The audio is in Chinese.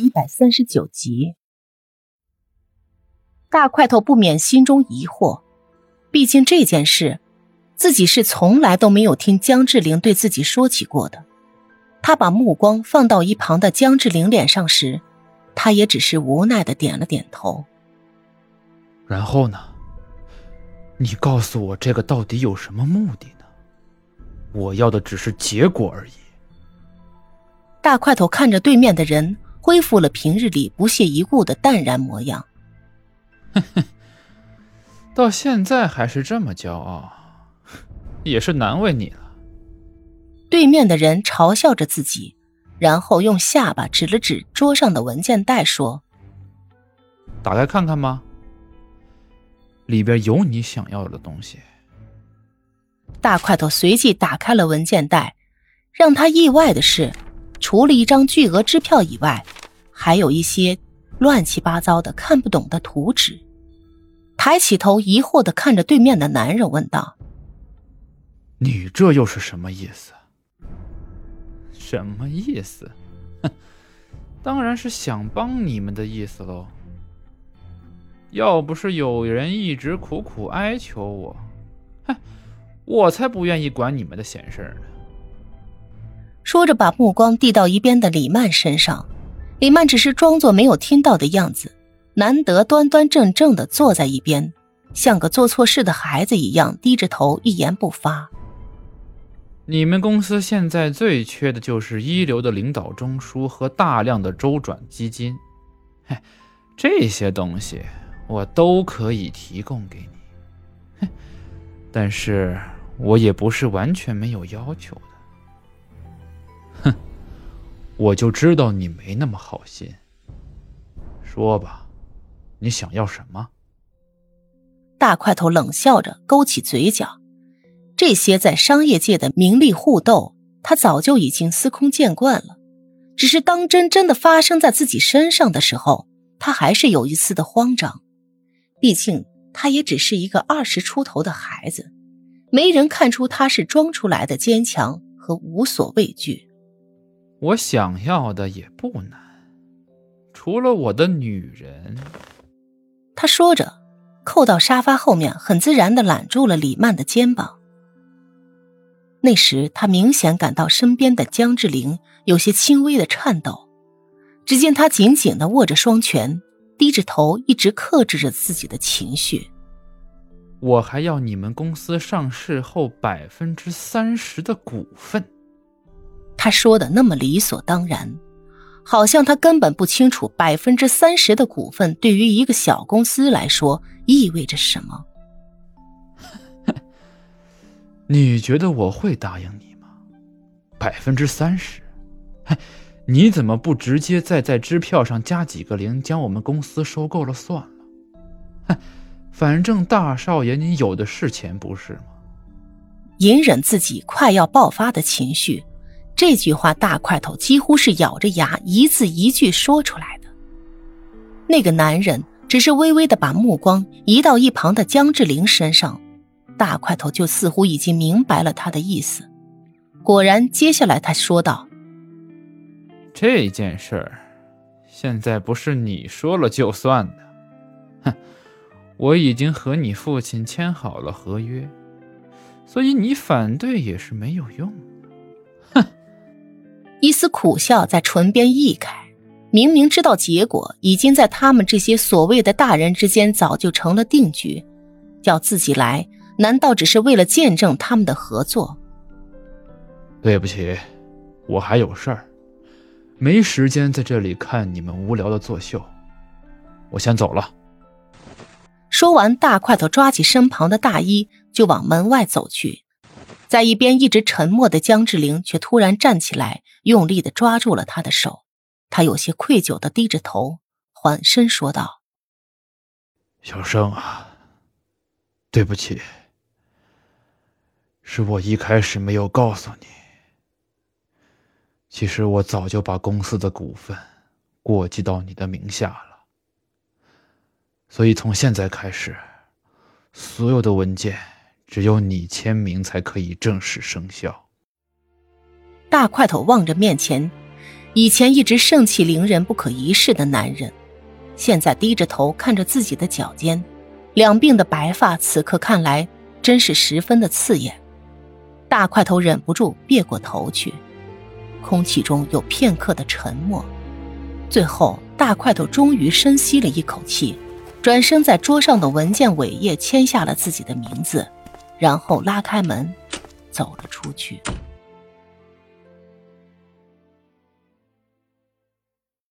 第一百三十九集，大块头不免心中疑惑，毕竟这件事，自己是从来都没有听江志玲对自己说起过的。他把目光放到一旁的江志玲脸上时，他也只是无奈的点了点头。然后呢？你告诉我，这个到底有什么目的呢？我要的只是结果而已。大块头看着对面的人，恢复了平日里不屑一顾的淡然模样。哼哼，到现在还是这么骄傲，也是难为你了。对面的人嘲笑着自己，然后用下巴指了指桌上的文件袋，说：“打开看看吧？里边有你想要的东西。”大块头随即打开了文件袋，让他意外的是。除了一张巨额支票以外，还有一些乱七八糟的看不懂的图纸。抬起头，疑惑的看着对面的男人，问道：“你这又是什么意思？什么意思？哼，当然是想帮你们的意思喽。要不是有人一直苦苦哀求我，哼，我才不愿意管你们的闲事呢。”说着，把目光递到一边的李曼身上。李曼只是装作没有听到的样子，难得端端正正的坐在一边，像个做错事的孩子一样低着头，一言不发。你们公司现在最缺的就是一流的领导中枢和大量的周转基金。嘿，这些东西我都可以提供给你。哼，但是我也不是完全没有要求的。哼，我就知道你没那么好心。说吧，你想要什么？大块头冷笑着，勾起嘴角。这些在商业界的名利互斗，他早就已经司空见惯了。只是当真真的发生在自己身上的时候，他还是有一丝的慌张。毕竟他也只是一个二十出头的孩子，没人看出他是装出来的坚强和无所畏惧。我想要的也不难，除了我的女人。他说着，扣到沙发后面，很自然的揽住了李曼的肩膀。那时，他明显感到身边的江志玲有些轻微的颤抖。只见他紧紧的握着双拳，低着头，一直克制着自己的情绪。我还要你们公司上市后百分之三十的股份。他说的那么理所当然，好像他根本不清楚百分之三十的股份对于一个小公司来说意味着什么。你觉得我会答应你吗？百分之三十？哎，你怎么不直接再在支票上加几个零，将我们公司收购了算了？哼，反正大少爷你有的是钱，不是吗？隐忍自己快要爆发的情绪。这句话，大块头几乎是咬着牙一字一句说出来的。那个男人只是微微的把目光移到一旁的江志玲身上，大块头就似乎已经明白了他的意思。果然，接下来他说道：“这件事儿，现在不是你说了就算的。哼，我已经和你父亲签好了合约，所以你反对也是没有用。”一丝苦笑在唇边溢开，明明知道结果已经在他们这些所谓的大人之间早就成了定局，要自己来，难道只是为了见证他们的合作？对不起，我还有事儿，没时间在这里看你们无聊的作秀，我先走了。说完，大块头抓起身旁的大衣就往门外走去。在一边一直沉默的江志玲却突然站起来，用力的抓住了他的手。他有些愧疚的低着头，缓声说道：“小生啊，对不起，是我一开始没有告诉你。其实我早就把公司的股份过继到你的名下了，所以从现在开始，所有的文件。”只有你签名才可以正式生效。大块头望着面前，以前一直盛气凌人、不可一世的男人，现在低着头看着自己的脚尖，两鬓的白发，此刻看来真是十分的刺眼。大块头忍不住别过头去，空气中有片刻的沉默。最后，大块头终于深吸了一口气，转身在桌上的文件尾页签下了自己的名字，然后拉开门，走了出去。